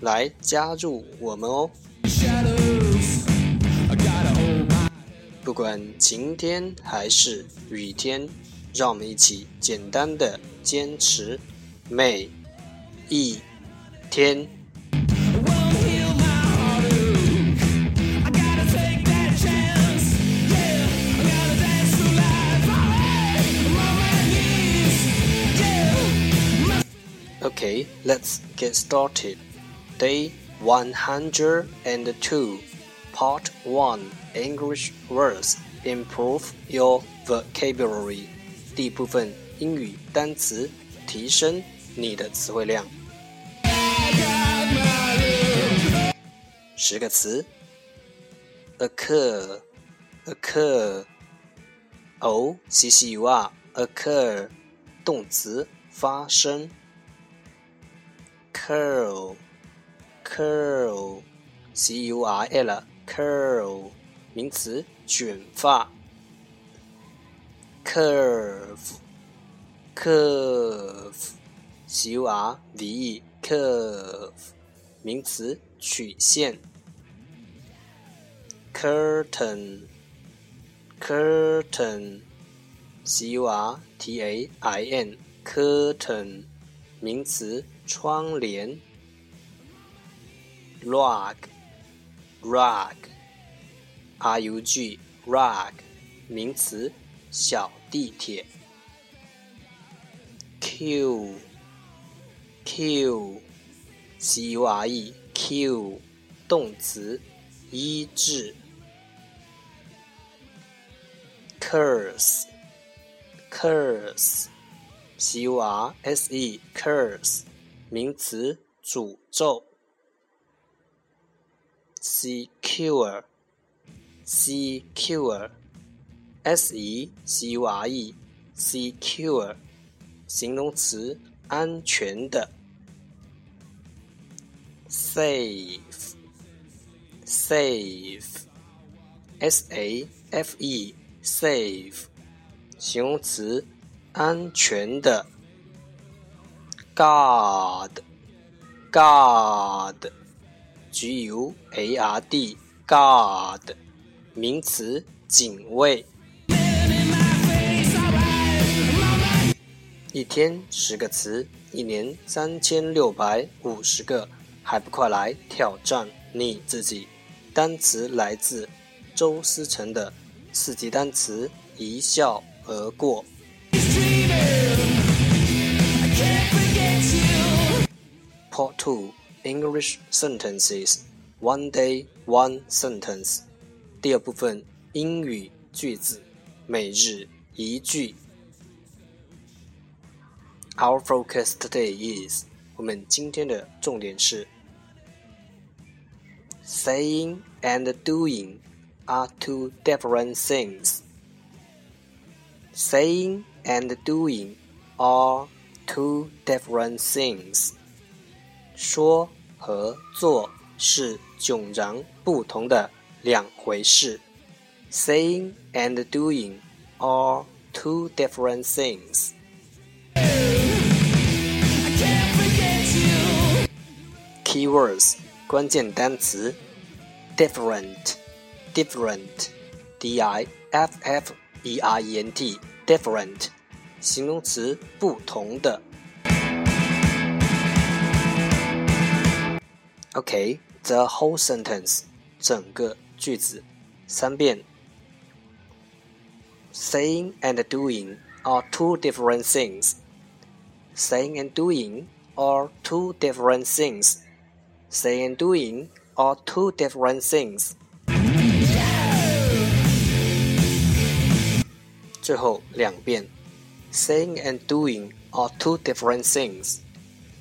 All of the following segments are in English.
来加入我们哦！不管晴天还是雨天，让我们一起简单的坚持每一天。Okay, let's get started. Day 102, Part 1 English Words Improve Your Vocabulary 第一部分英语单词，提升你的词汇量。十个词：occur，occur，o c c u r，occur，动词，发生；curl。 Curl, c u r l, curl，名词，卷发。curve, curve, c u r v e, curve，名词，曲线。curtain, curtain, c u r t a i n, curtain，名词，窗帘。Rug rug r u g rug 名词小地铁 q q c u r e q 动词医治 curse curse c u r s e curse 名词诅咒 secure, secure, s e c u r e, secure，形容词，安全的。safe, safe, s a f e, safe，形容词，安全的。guard, guard。 G U A R D，guard，名词，警卫。一天十个词，一年三千六百五十个，还不快来挑战你自己？单词来自周思成的四级单词，一笑而过。Part Two。English sentences, one day one sentence。第二部分英语句子，每日一句。Our focus today is，我们今天的重点是，saying and doing are two different things. Saying and doing are two different things. 说 和做是迥然不同的两回事。Saying and doing are two different things. Keywords 关键单词 different different d i f f e r e n t different 形容词不同的 Okay, the whole sentence，整个句子，三遍。 Saying and doing are two different things. Saying and doing are two different things. Saying and doing are two different things. 最后两遍，saying and doing are two different things.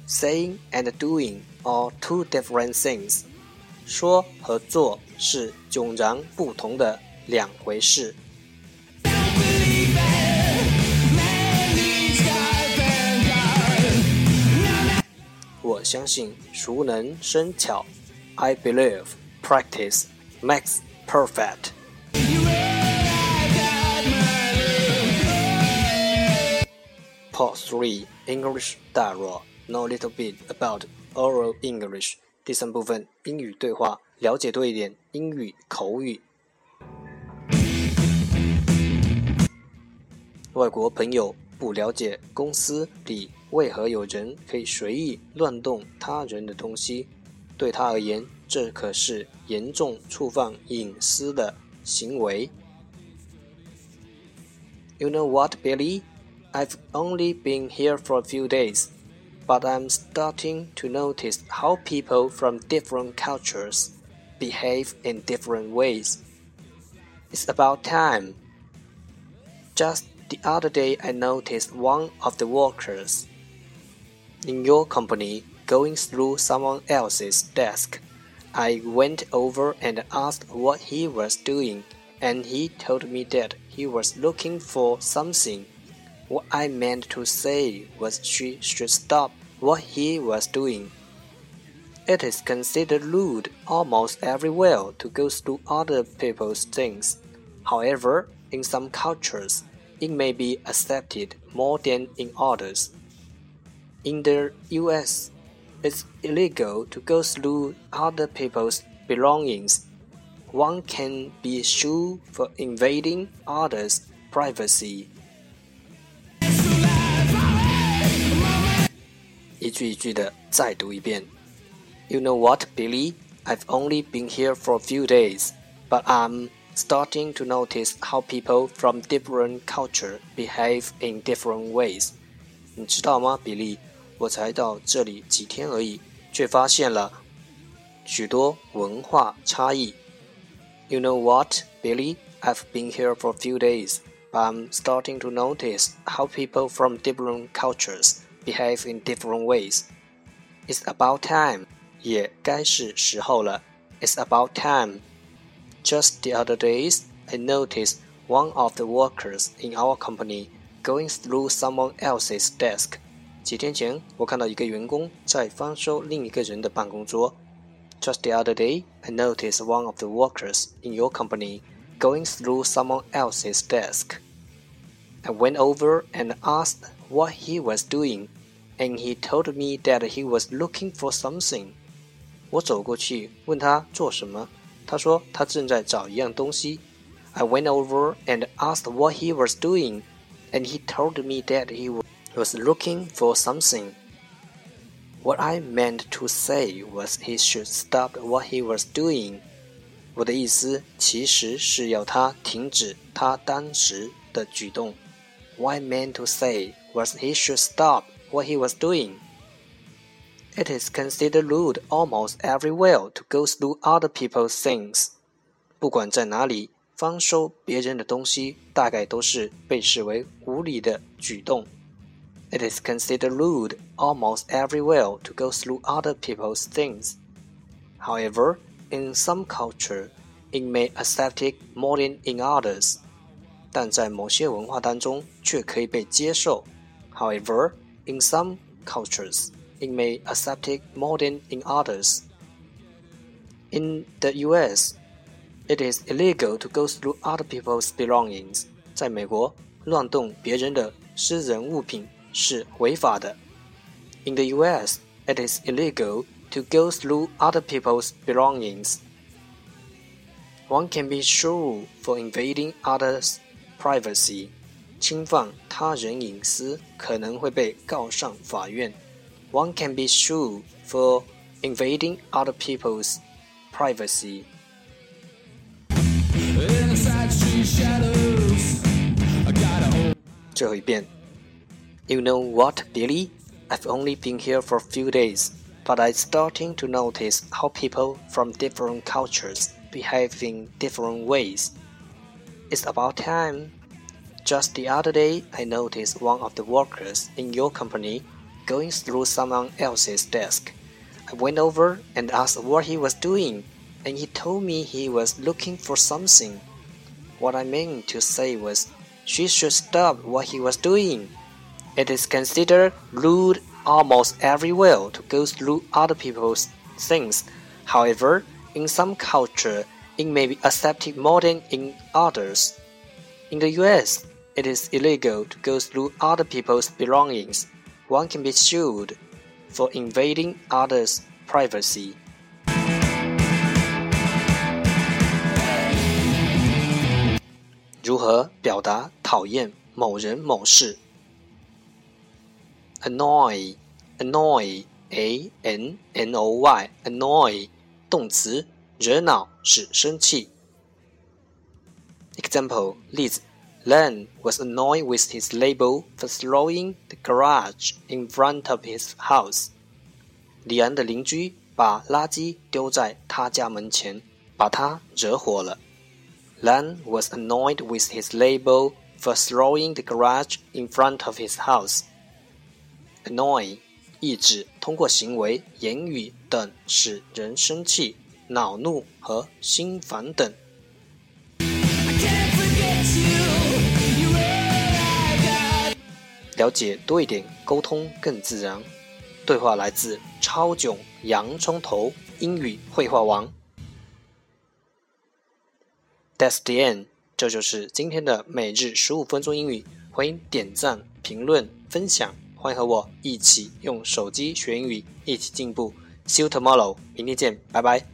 Saying and doing are two different things. 说和做是迥然不同的两回事。我相信熟能生巧。I believe practice makes perfect. Part 3 English Dialogue Know a little bit about oral English. 第三部分英语对话，了解多一点英语口语。外国朋友不了解公司里为何有人可以随意乱动他人的东西，对他而言，这可是严重触犯隐私的行为。You know what, Billy? I've only been here for a few days. But I'm starting to notice how people from different cultures behave in different ways. It's about time. Just the other day, I noticed one of the workers in your company going through someone else's desk. I went over and asked what he was doing, and he told me that he was looking for something what I meant to say was she should stop what he was doing. It is considered rude almost everywhere to go through other people's things. However, in some cultures, it may be accepted more than in others. In the US, it's illegal to go through other people's belongings. One can be sued for invading others' privacy. 一句一句的再读一遍。You know what, Billy? I've only been here for a few days, but I'm starting to notice how people from different culture behave in different ways. 你知道吗，比利？我才到这里几天而已，却发现了许多文化差异。You know what, Billy? I've been here for a few days, but I'm starting to notice how people from different cultures behave in different ways. It's about time. 也该是时候了。It's about time. Just the other days, I noticed one of the workers in our company going through someone else's desk. 几天前，我看到一个员工在翻收另一个人的办公桌。Just the other day, I noticed one of the workers in your company going through someone else's desk. I went over and asked what he was doing, and he told me that he was looking for something. 我走过去问他做什么，他说他正在找一样东西。I went over and asked what he was doing, and he told me that he was looking for something. What I meant to say was he should stop what he was doing. 我的意思其实是要他停止他当时的举动。what I meant to say was he should stop what he was doing. It is considered rude almost everywhere to go through other people's things. 不管在哪里，翻收别人的东西，大概都是被视为无礼的举动。It is considered rude almost everywhere to go through other people's things. However, in some culture, it may accept it more than in others. 但在某些文化当中却可以被接受。 However, in some cultures, it may accept it more than in others. In the U.S., it is illegal to go through other people's belongings. 在美国，乱动别人的私人物品是违法的。In the U.S., it is illegal to go through other people's belongings. One can be sued for invading others' privacy， 侵犯他人隐私可能会被告上法院。One can be sued for invading other people's privacy. 最后一遍。You know what, Billy? I've only been here for a few days, but I'm starting to notice how people from different cultures behave in different ways. It's about time. just the other day, I noticed one of the workers in your company going through someone else's desk. I went over and asked what he was doing, and he told me he was looking for something. What I meant to say was, she should stop what he was doing. It is considered rude almost everywhere to go through other people's things. However, in some culture, it may be accepted more than in others. In the US, it is illegal to go through other people's belongings. One can be sued for invading others' privacy. 如何表达讨厌某人某事？annoy annoy a n n o y annoy 动词，惹恼，使生气。Example 例子 ：Len was annoyed with his label for throwing the garage in front of his house。李安的邻居把垃圾丢在他家门前，把他惹火了。Len was annoyed with his label for throwing the garage in front of his house。Annoy 意指通过行为、言语等使人生气、恼怒和心烦等。 了解多一点，沟通更自然。对话来自超囧洋葱头英语绘画王。That's the end，这就是今天的每日十五分钟英语。欢迎点赞、评论、分享。欢迎和我一起用手机学英语，一起进步。See you tomorrow，明天见，拜拜。